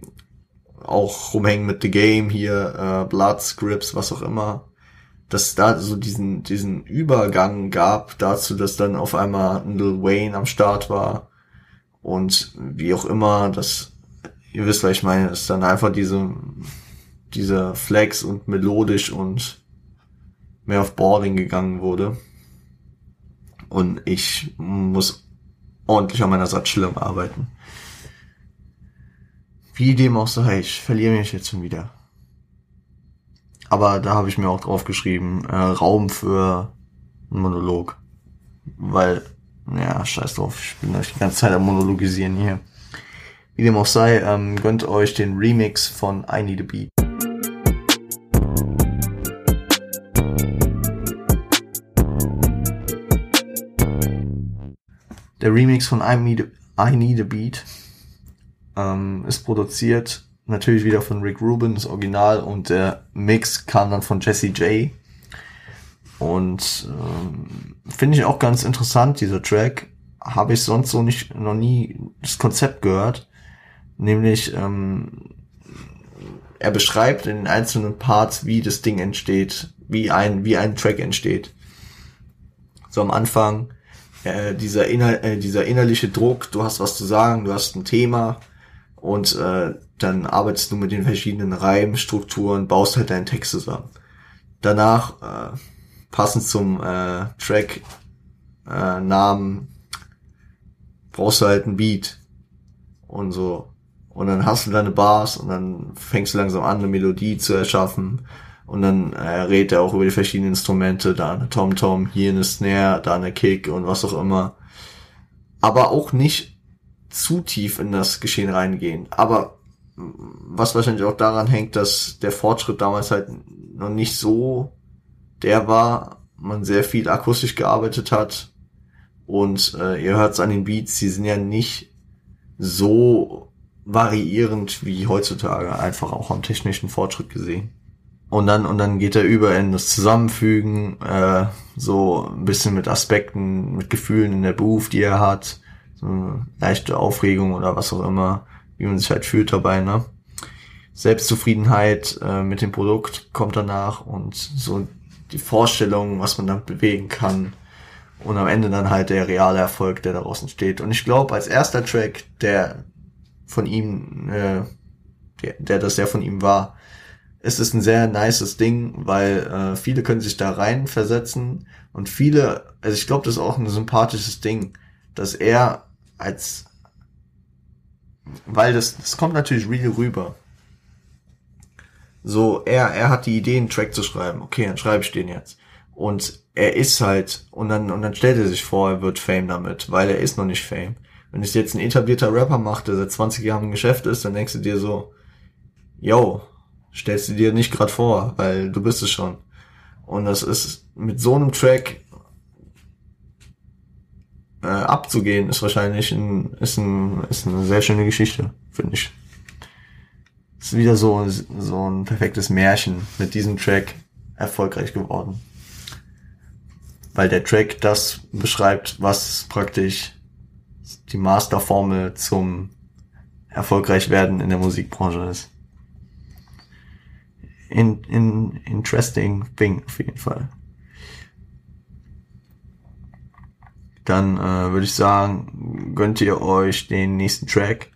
auch rumhängen mit The Game hier, äh, Blood Scripts, was auch immer. Dass da so diesen, diesen Übergang gab dazu, dass dann auf einmal ein Lil Wayne am Start war. Und wie auch immer, dass, ihr wisst, was ich meine, dass dann einfach diese, diese Flex und melodisch und mehr auf Boarding gegangen wurde und ich muss ordentlich an meiner Satzstellung arbeiten. Wie dem auch sei, ich verliere mich jetzt schon wieder. Aber da habe ich mir auch drauf geschrieben, äh, Raum für einen Monolog. Weil, ja, scheiß drauf, ich bin die ganze Zeit am Monologisieren hier. Wie dem auch sei, ähm, gönnt euch den Remix von I Need a Beat. Der Remix von I Need, I Need a Beat ähm, ist produziert natürlich wieder von Rick Rubin, das Original, und der Mix kam dann von Jesse J. Und ähm, finde ich auch ganz interessant, dieser Track. Habe ich sonst so nicht noch nie das Konzept gehört. Nämlich, ähm, er beschreibt in den einzelnen Parts, wie das Ding entsteht, wie ein, wie ein Track entsteht. So am Anfang äh, dieser, inner, äh, dieser innerliche Druck, du hast was zu sagen, du hast ein Thema und äh, dann arbeitest du mit den verschiedenen Reimstrukturen, baust halt deinen Text zusammen. Danach, äh, passend zum äh, Track äh, Namen, brauchst du halt ein Beat und so. Und dann hast du deine Bars und dann fängst du langsam an, eine Melodie zu erschaffen und dann äh, redet er auch über die verschiedenen Instrumente, da eine Tom-Tom, hier eine Snare, da eine Kick und was auch immer. Aber auch nicht zu tief in das Geschehen reingehen. Aber was wahrscheinlich auch daran hängt, dass der Fortschritt damals halt noch nicht so der war, man sehr viel akustisch gearbeitet hat Und äh, ihr hört es an den Beats, die sind ja nicht so variierend wie heutzutage, einfach auch am technischen Fortschritt gesehen. Und dann, und dann geht er über in das Zusammenfügen, äh, so ein bisschen mit Aspekten, mit Gefühlen in der Beruf, die er hat, so leichte Aufregung oder was auch immer, wie man sich halt fühlt dabei, ne? Selbstzufriedenheit äh, mit dem Produkt kommt danach und so die Vorstellung, was man damit bewegen kann. Und am Ende dann halt der reale Erfolg, der daraus entsteht. Und ich glaube, als erster Track, der von ihm, äh, der, der das ja von ihm war, ist es ein sehr nices Ding, weil äh, viele können sich da rein versetzen und viele, also ich glaube, das ist auch ein sympathisches Ding, dass er als, weil das, das kommt natürlich real rüber. So, er, er hat die Idee, einen Track zu schreiben. Okay, dann schreibe ich den jetzt. Und er ist halt, und dann, und dann stellt er sich vor, er wird Fame damit, weil er ist noch nicht Fame. Wenn es jetzt ein etablierter Rapper macht, der seit 20 Jahren im Geschäft ist, dann denkst du dir so, yo, stellst du dir nicht gerade vor, weil du bist es schon. Und das ist mit so einem Track äh, abzugehen, ist wahrscheinlich ein, ist, ein, ist eine sehr schöne Geschichte, finde ich. Ist wieder so, so ein perfektes Märchen mit diesem Track erfolgreich geworden. Weil der Track das beschreibt, was praktisch die Masterformel zum erfolgreich werden in der Musikbranche ist. In, in, interesting thing auf jeden Fall. Dann äh, würde ich sagen, gönnt ihr euch den nächsten Track.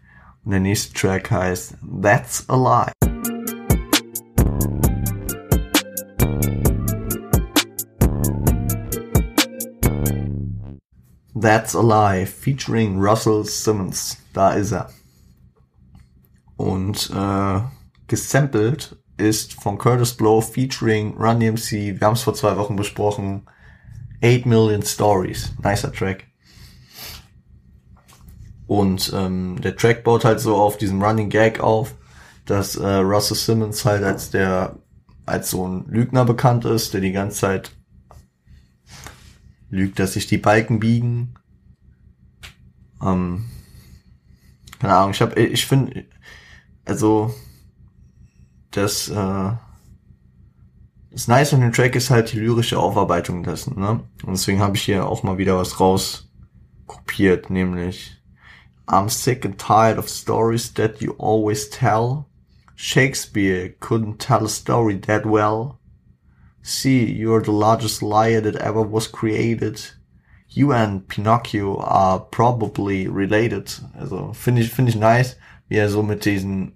Und der nächste Track heißt That's a Lie. That's a Lie featuring Russell Simmons. Da ist er. Und äh, gesampelt ist von Curtis Blow featuring Run DMC. Wir haben es vor zwei Wochen besprochen. 8 Million Stories. Nicer Track. Und ähm, der Track baut halt so auf diesem Running Gag auf, dass äh, Russell Simmons halt als der als so ein Lügner bekannt ist, der die ganze Zeit lügt, dass sich die Balken biegen. Ähm, keine Ahnung, ich habe, ich finde, also das, äh, das Nice an dem Track ist halt die lyrische Aufarbeitung dessen, ne? Und deswegen habe ich hier auch mal wieder was raus kopiert, nämlich I'm sick and tired of stories that you always tell. Shakespeare couldn't tell a story that well. See, you're the largest liar that ever was created. You and Pinocchio are probably related. Also finde ich finde ich nice, wie er so mit diesen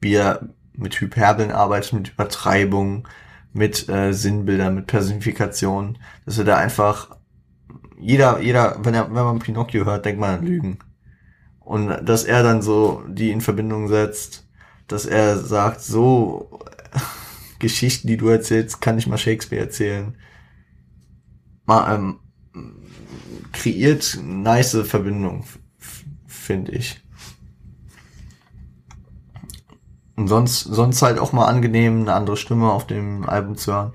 wie er mit Hyperbeln arbeitet, mit Übertreibung, mit äh, Sinnbildern, mit Personifikation, dass er da einfach jeder, jeder, wenn er, wenn man Pinocchio hört, denkt man an Lügen. Und dass er dann so die in Verbindung setzt, dass er sagt, so Geschichten, die du erzählst, kann ich mal Shakespeare erzählen. Mal, ähm, kreiert nice Verbindung, finde ich. Und sonst, sonst halt auch mal angenehm, eine andere Stimme auf dem Album zu hören.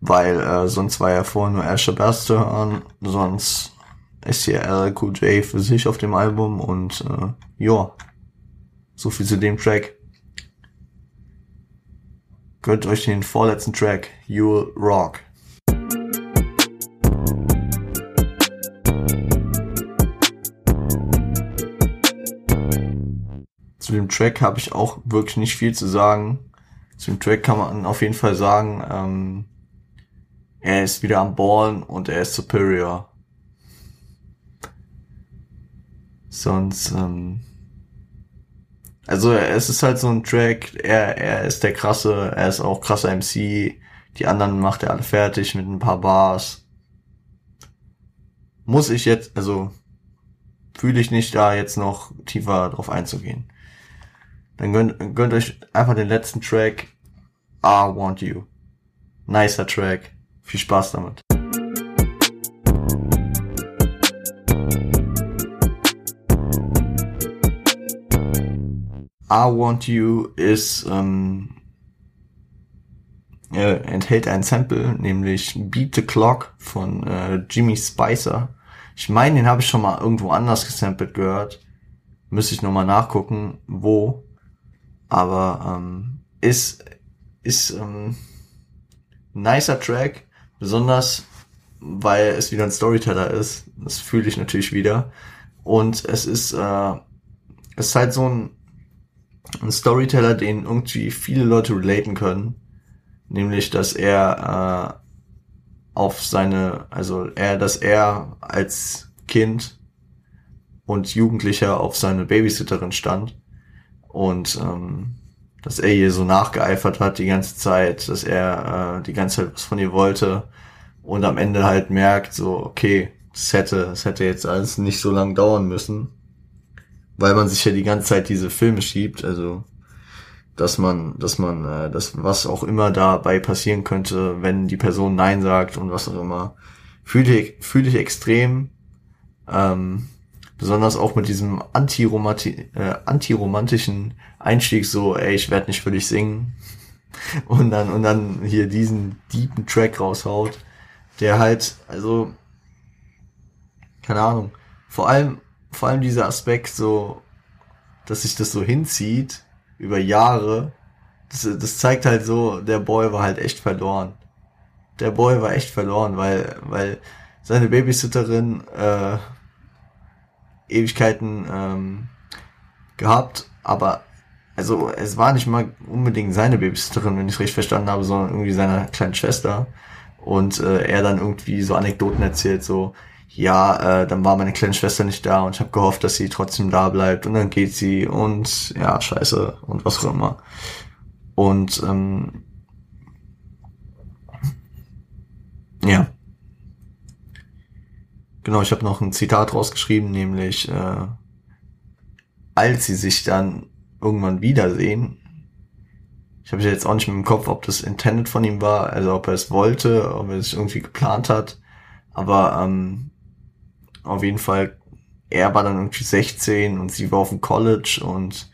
Weil äh, sonst war ja vorher nur Asher Bass zu hören, sonst ist hier LQJ für sich auf dem Album und äh, ja, so viel zu dem Track. Gönnt euch den vorletzten Track, You'll Rock. Zu dem Track habe ich auch wirklich nicht viel zu sagen. Zu dem Track kann man auf jeden Fall sagen, ähm, er ist wieder am Ballen und er ist superior. Sonst, ähm, also es ist halt so ein Track, er, er ist der krasse, er ist auch krasser MC, die anderen macht er alle fertig mit ein paar Bars. Muss ich jetzt, also fühle ich nicht da jetzt noch tiefer drauf einzugehen. Dann gönnt, gönnt euch einfach den letzten Track, I Want You. Nicer Track. Viel Spaß damit. I Want You ist ähm, äh, enthält ein Sample, nämlich Beat the Clock von äh, Jimmy Spicer. Ich meine, den habe ich schon mal irgendwo anders gesampelt gehört. Müsste ich nochmal nachgucken, wo. Aber ähm, ist, ist ähm, nicer Track, besonders weil es wieder ein Storyteller ist. Das fühle ich natürlich wieder. Und es ist, äh, es ist halt so ein, ein Storyteller, den irgendwie viele Leute relaten können. Nämlich, dass er äh, auf seine, also er, dass er als Kind und Jugendlicher auf seine Babysitterin stand und ähm, dass er ihr so nachgeeifert hat die ganze Zeit, dass er äh, die ganze Zeit was von ihr wollte und am Ende halt merkt, so, okay, das hätte, das hätte jetzt alles nicht so lang dauern müssen, weil man sich ja die ganze Zeit diese Filme schiebt, also dass man, dass man, äh, das was auch immer dabei passieren könnte, wenn die Person Nein sagt und was auch immer, fühle ich, fühle ich extrem, ähm, besonders auch mit diesem äh, antiromantischen Einstieg, so, ey, ich werde nicht für dich singen, und dann und dann hier diesen deepen Track raushaut, der halt, also keine Ahnung, vor allem vor allem dieser Aspekt so, dass sich das so hinzieht über Jahre, das, das zeigt halt so, der Boy war halt echt verloren. Der Boy war echt verloren, weil, weil seine Babysitterin äh, Ewigkeiten ähm, gehabt, aber also es war nicht mal unbedingt seine Babysitterin, wenn ich recht verstanden habe, sondern irgendwie seiner kleinen Schwester. Und äh, er dann irgendwie so Anekdoten erzählt, so, ja, äh, dann war meine kleine Schwester nicht da und ich habe gehofft, dass sie trotzdem da bleibt und dann geht sie und ja, scheiße und was auch immer. Und ähm, ja. Genau, ich habe noch ein Zitat rausgeschrieben, nämlich äh, als sie sich dann irgendwann wiedersehen, ich habe jetzt auch nicht mehr im Kopf, ob das intended von ihm war, also ob er es wollte, ob er es irgendwie geplant hat, aber ähm, auf jeden Fall, er war dann irgendwie 16 und sie war auf dem College und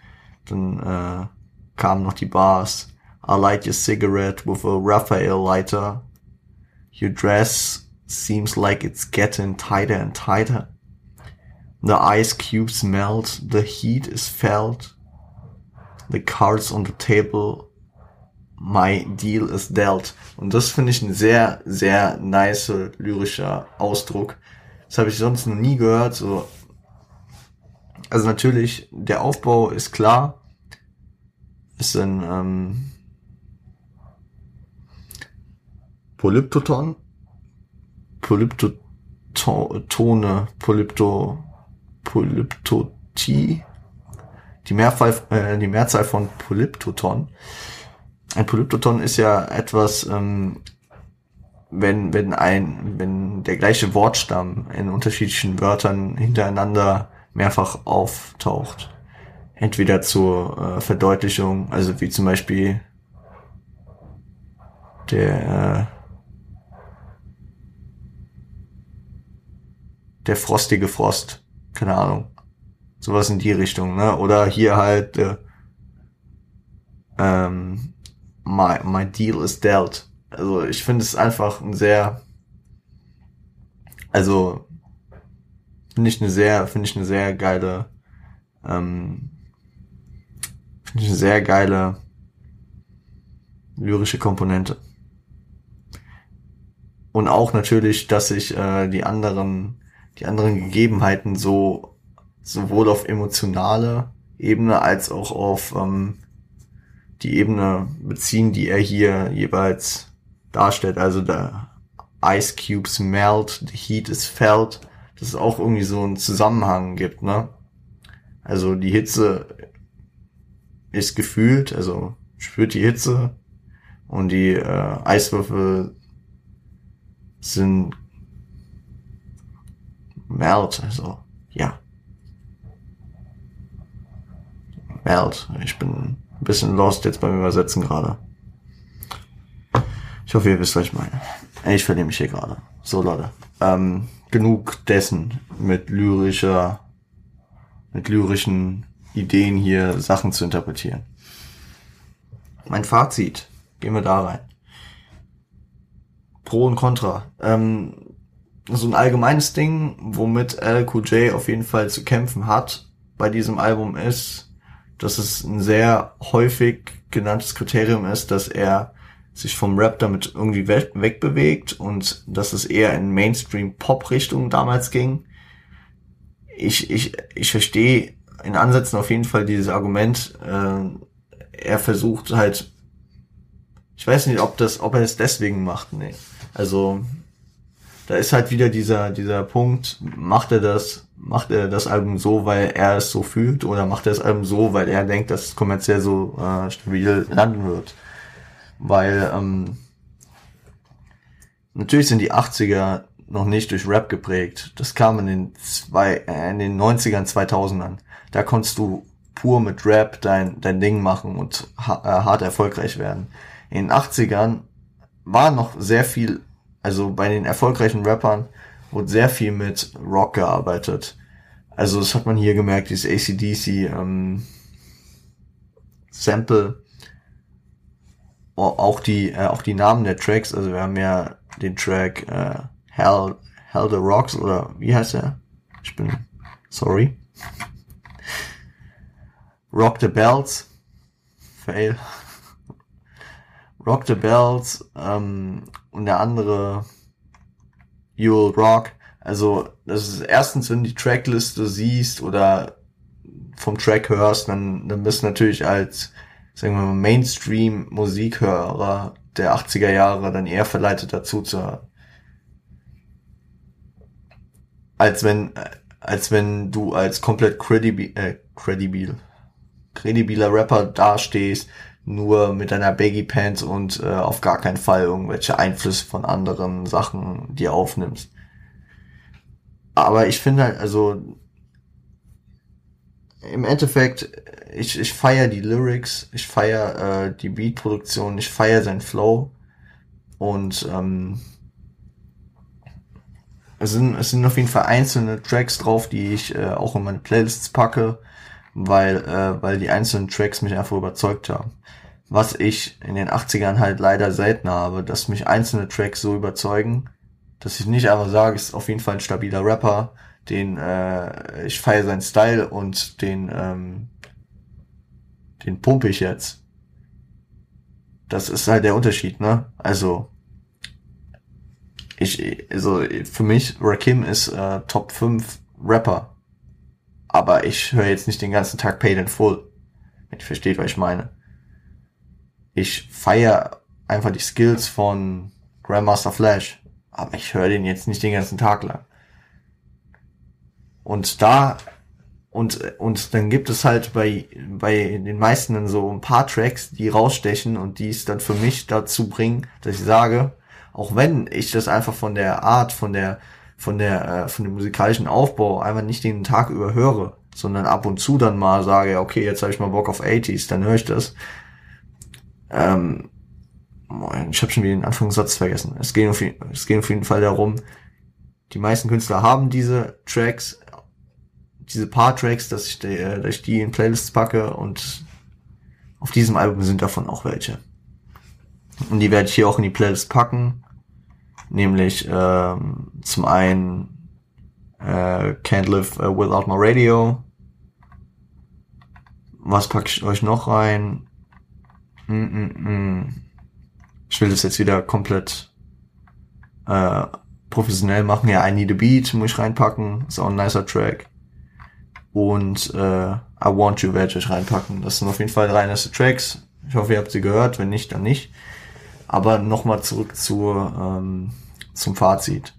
dann äh, kamen noch die Bars. I light your cigarette with a Raphael lighter. Your dress seems like it's getting tighter and tighter. The ice cubes melt, the heat is felt. The cards on the table, my deal is dealt. Und das finde ich ein sehr, sehr nice lyrischer Ausdruck, das habe ich sonst noch nie gehört. So. Also natürlich, der Aufbau ist klar. Es sind ähm, Polyptoton, Polyptotone, Polypto, Polyptotie, die Mehrzahl, äh, die Mehrzahl von Polyptoton. Ein Polyptoton ist ja etwas, ähm, wenn, wenn ein, wenn der gleiche Wortstamm in unterschiedlichen Wörtern hintereinander mehrfach auftaucht. Entweder zur äh, Verdeutlichung, also wie zum Beispiel der, äh, der frostige Frost, keine Ahnung. Sowas in die Richtung, ne? Oder hier halt, äh, ähm, my, my deal is dealt also ich finde es einfach ein sehr, also finde ich eine sehr, finde ich eine sehr geile, ähm, finde ich eine sehr geile lyrische Komponente. Und auch natürlich, dass sich äh, die anderen, die anderen Gegebenheiten so sowohl auf emotionale Ebene als auch auf ähm, die Ebene beziehen, die er hier jeweils darstellt. Also der Ice Cubes melt, the heat is felt, dass es auch irgendwie so einen Zusammenhang gibt, ne? Also die Hitze ist gefühlt, also spürt die Hitze und die äh, Eiswürfel sind melt, also ja. Melt. Ich bin ein bisschen lost jetzt beim Übersetzen gerade. Ich hoffe, ihr wisst, was ich meine. Ich verliere mich hier gerade. So, Leute. Ähm, genug dessen mit lyrischer, mit lyrischen Ideen hier Sachen zu interpretieren. Mein Fazit. Gehen wir da rein. Pro und Contra. Ähm, so ein allgemeines Ding, womit LQJ auf jeden Fall zu kämpfen hat bei diesem Album ist, dass es ein sehr häufig genanntes Kriterium ist, dass er sich vom Rap damit irgendwie we wegbewegt und dass es eher in Mainstream-Pop-Richtung damals ging. Ich, ich, ich verstehe in Ansätzen auf jeden Fall dieses Argument. Äh, er versucht halt, ich weiß nicht, ob das, ob er es deswegen macht. Nee. Also da ist halt wieder dieser dieser Punkt: Macht er das, macht er das Album so, weil er es so fühlt, oder macht er das Album so, weil er denkt, dass es kommerziell so äh, stabil landen wird? Weil ähm, natürlich sind die 80er noch nicht durch Rap geprägt. Das kam in den zwei, äh, in den 90ern, 2000ern. Da konntest du pur mit Rap dein, dein Ding machen und ha äh, hart erfolgreich werden. In den 80ern war noch sehr viel, also bei den erfolgreichen Rappern wurde sehr viel mit Rock gearbeitet. Also das hat man hier gemerkt, dieses ACDC ähm, Sample, auch die äh, auch die Namen der Tracks. Also wir haben ja den Track äh, Hell Hell the Rocks oder wie heißt er? Ich bin sorry. Rock the Bells. Fail. Rock the Bells ähm, und der andere You'll Rock. Also, das ist erstens, wenn du die Trackliste siehst oder vom Track hörst, dann, dann bist du natürlich als, sagen wir mal, Mainstream-Musikhörer der 80er Jahre dann eher verleitet dazu zu hören. Als wenn, als wenn du als komplett credibil, äh, credibil, kredibiler Rapper dastehst, nur mit deiner Baggy Pants und äh, auf gar keinen Fall irgendwelche Einflüsse von anderen Sachen dir aufnimmst. Aber ich finde halt, also im Endeffekt, ich, ich feiere die Lyrics, ich feiere äh, die Beatproduktion, ich feiere sein Flow und ähm, es sind, es sind auf jeden Fall einzelne Tracks drauf, die ich äh, auch in meine Playlists packe weil, äh, weil die einzelnen Tracks mich einfach überzeugt haben. Was ich in den 80ern halt leider selten habe, dass mich einzelne Tracks so überzeugen, dass ich nicht einfach sage, ist auf jeden Fall ein stabiler Rapper, den äh, ich feiere seinen Style und den ähm, den pumpe ich jetzt. Das ist halt der Unterschied, ne? Also ich also für mich Rakim ist äh, Top 5 Rapper aber ich höre jetzt nicht den ganzen Tag Paid in Full. Wenn ihr versteht, was ich meine. Ich feiere einfach die Skills von Grandmaster Flash, aber ich höre den jetzt nicht den ganzen Tag lang. Und da und und dann gibt es halt bei bei den meisten dann so ein paar Tracks, die rausstechen und die es dann für mich dazu bringen, dass ich sage, auch wenn ich das einfach von der Art, von der von der äh, von dem musikalischen Aufbau einfach nicht den Tag über höre, sondern ab und zu dann mal sage, okay, jetzt habe ich mal Bock auf 80s, dann höre ich das. Ähm, ich habe schon wieder den Anfangssatz vergessen. Es geht, auf, es geht auf jeden Fall darum, die meisten Künstler haben diese Tracks, diese paar Tracks, dass ich, die, dass ich die in Playlists packe und auf diesem Album sind davon auch welche. Und die werde ich hier auch in die Playlist packen nämlich ähm, zum einen äh, Can't Live uh, Without My Radio. Was packe ich euch noch rein? Mm -mm -mm. Ich will das jetzt wieder komplett äh, professionell machen. Ja, I Need a Beat muss ich reinpacken. Ist auch ein nicer Track. Und äh, I Want You werde ich reinpacken. Das sind auf jeden Fall drei nice Tracks. Ich hoffe, ihr habt sie gehört. Wenn nicht, dann nicht. Aber nochmal zurück zu, ähm, zum Fazit.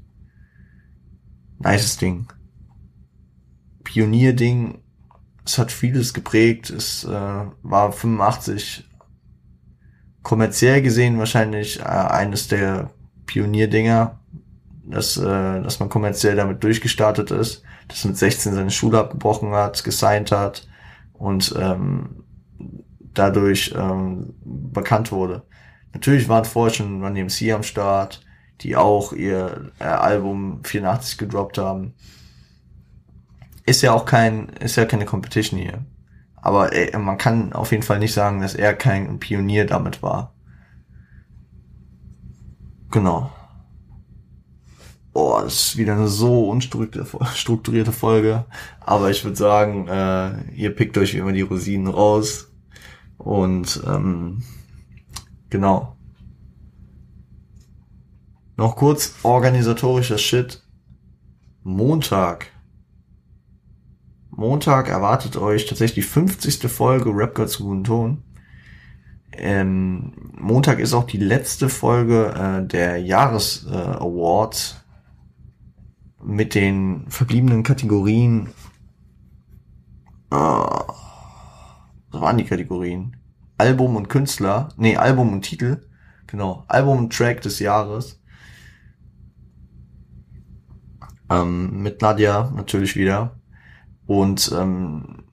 Nices Ding. Pionierding. Es hat vieles geprägt. Es äh, war 85 kommerziell gesehen wahrscheinlich äh, eines der Pionierdinger, dass, äh, dass man kommerziell damit durchgestartet ist, dass mit 16 seine Schule abgebrochen hat, gesigned hat und ähm, dadurch ähm, bekannt wurde. Natürlich waren vorher schon Run DMC am Start, die auch ihr äh, Album 84 gedroppt haben. Ist ja auch kein, ist ja keine Competition hier. Aber äh, man kann auf jeden Fall nicht sagen, dass er kein Pionier damit war. Genau. Oh, das ist wieder eine so unstrukturierte Folge. Aber ich würde sagen, äh, ihr pickt euch wie immer die Rosinen raus. Und ähm, genau. Noch kurz organisatorischer Shit. Montag. Montag erwartet euch tatsächlich die 50. Folge Rap Gods Guten Ton. Ähm, Montag ist auch die letzte Folge äh, der Jahres äh, Awards mit den verbliebenen Kategorien. Äh, was waren die Kategorien? Album und Künstler. Nee, Album und Titel. Genau. Album und Track des Jahres. Ähm, mit Nadja natürlich wieder. Und ähm,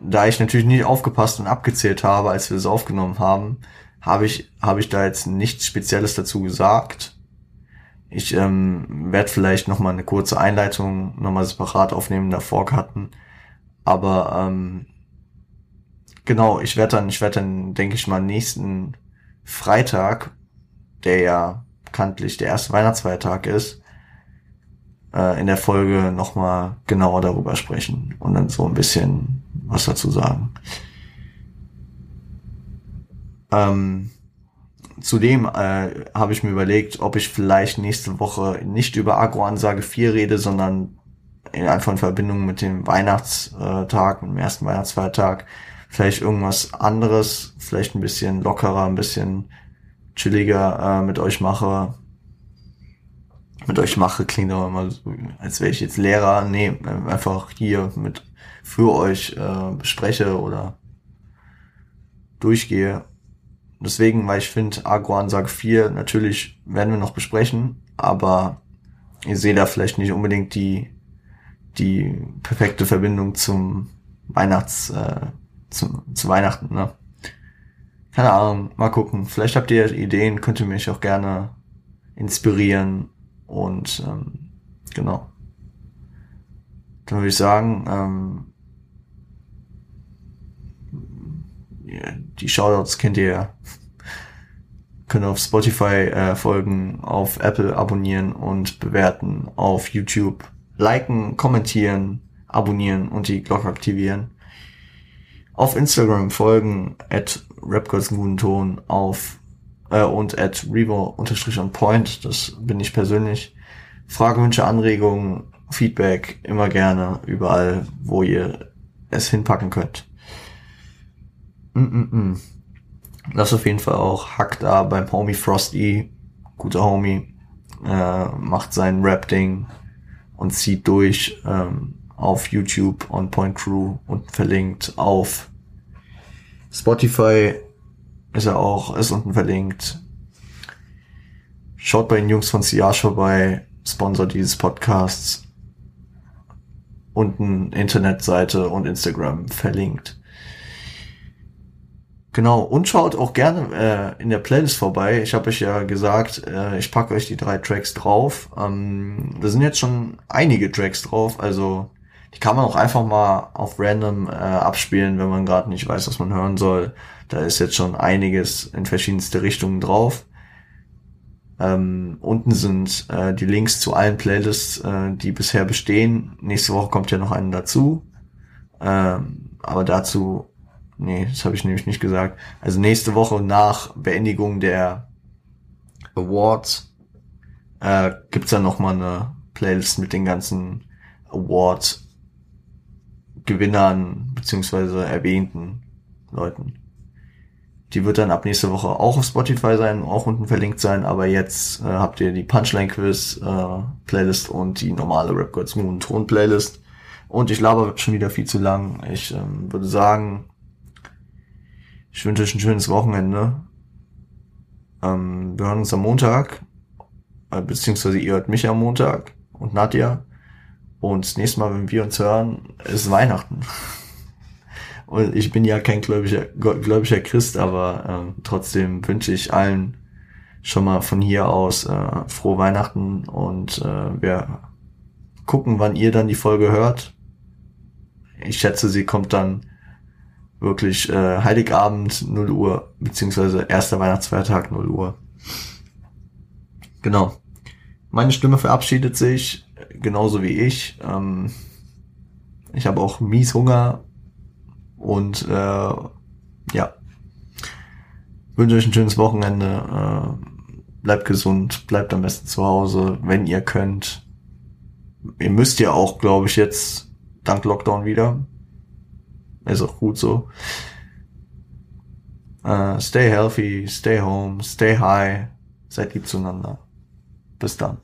da ich natürlich nicht aufgepasst und abgezählt habe, als wir es aufgenommen haben, habe ich, habe ich da jetzt nichts Spezielles dazu gesagt. Ich ähm, werde vielleicht noch mal eine kurze Einleitung noch mal separat aufnehmen, davor hatten. Aber ähm, genau, ich werde dann, ich werde dann, denke ich mal, nächsten Freitag, der ja bekanntlich der erste Weihnachtsfeiertag ist, äh, in der Folge noch mal genauer darüber sprechen und dann so ein bisschen was dazu sagen. Ähm, zudem äh, habe ich mir überlegt, ob ich vielleicht nächste Woche nicht über Agro-Ansage 4 rede, sondern in einfach in Verbindung mit dem Weihnachtstag, mit dem ersten Weihnachtsfeiertag, vielleicht irgendwas anderes, vielleicht ein bisschen lockerer, ein bisschen chilliger äh, mit euch mache. Mit euch mache klingt aber immer so, als wäre ich jetzt Lehrer. Nee, einfach hier mit für euch äh, bespreche oder durchgehe Deswegen, weil ich finde, Agro-Ansage 4 natürlich werden wir noch besprechen, aber ihr seht da vielleicht nicht unbedingt die, die perfekte Verbindung zum Weihnachts, äh, zum, zu Weihnachten, ne? Keine Ahnung, mal gucken. Vielleicht habt ihr Ideen, könnt ihr mich auch gerne inspirieren und ähm, genau. Dann würde ich sagen, ähm, die Shoutouts kennt ihr ja. Könnt auf Spotify äh, folgen, auf Apple abonnieren und bewerten, auf YouTube liken, kommentieren, abonnieren und die Glocke aktivieren. Auf Instagram folgen at Ton auf äh, und at Revo unterstrich on point, das bin ich persönlich. Fragewünsche, Anregungen, Feedback immer gerne überall, wo ihr es hinpacken könnt. Mm -mm -mm. Das auf jeden Fall auch Hack da beim Homie Frosty. Guter Homie. Äh, macht sein Rap-Ding und zieht durch ähm, auf YouTube on Point Crew und verlinkt auf Spotify ist er auch, ist unten verlinkt. Schaut bei den Jungs von Siage vorbei, Sponsor dieses Podcasts. Unten Internetseite und Instagram verlinkt. Genau, und schaut auch gerne äh, in der Playlist vorbei. Ich habe euch ja gesagt, äh, ich packe euch die drei Tracks drauf. Ähm, da sind jetzt schon einige Tracks drauf, also die kann man auch einfach mal auf random äh, abspielen, wenn man gerade nicht weiß, was man hören soll. Da ist jetzt schon einiges in verschiedenste Richtungen drauf. Ähm, unten sind äh, die Links zu allen Playlists, äh, die bisher bestehen. Nächste Woche kommt ja noch eine dazu. Ähm, aber dazu Nee, das habe ich nämlich nicht gesagt. Also nächste Woche nach Beendigung der Awards äh, gibt's dann noch mal eine Playlist mit den ganzen Awards Gewinnern beziehungsweise erwähnten Leuten. Die wird dann ab nächste Woche auch auf Spotify sein, auch unten verlinkt sein, aber jetzt äh, habt ihr die Punchline Quiz äh, Playlist und die normale Rap Gods Moon Ton Playlist. Und ich laber schon wieder viel zu lang. Ich ähm, würde sagen, ich wünsche euch ein schönes Wochenende. Ähm, wir hören uns am Montag, äh, beziehungsweise ihr hört mich am Montag und Nadja. Und das nächste Mal, wenn wir uns hören, ist Weihnachten. Und ich bin ja kein gläubiger, gläubiger Christ, aber ähm, trotzdem wünsche ich allen schon mal von hier aus äh, frohe Weihnachten und äh, wir gucken, wann ihr dann die Folge hört. Ich schätze, sie kommt dann wirklich äh, Heiligabend 0 Uhr, beziehungsweise erster Weihnachtsfeiertag 0 Uhr. Genau. meine Stimme verabschiedet sich, genauso wie ich. Ähm, ich habe auch mies Hunger und äh, ja, wünsche euch ein schönes Wochenende. Äh, bleibt gesund, bleibt am besten zu Hause, wenn ihr könnt. Ihr müsst ja auch, glaube ich, jetzt dank Lockdown wieder. Ist auch gut so. Uh, stay healthy, stay home, stay high. Seid lieb zueinander. Bis dann.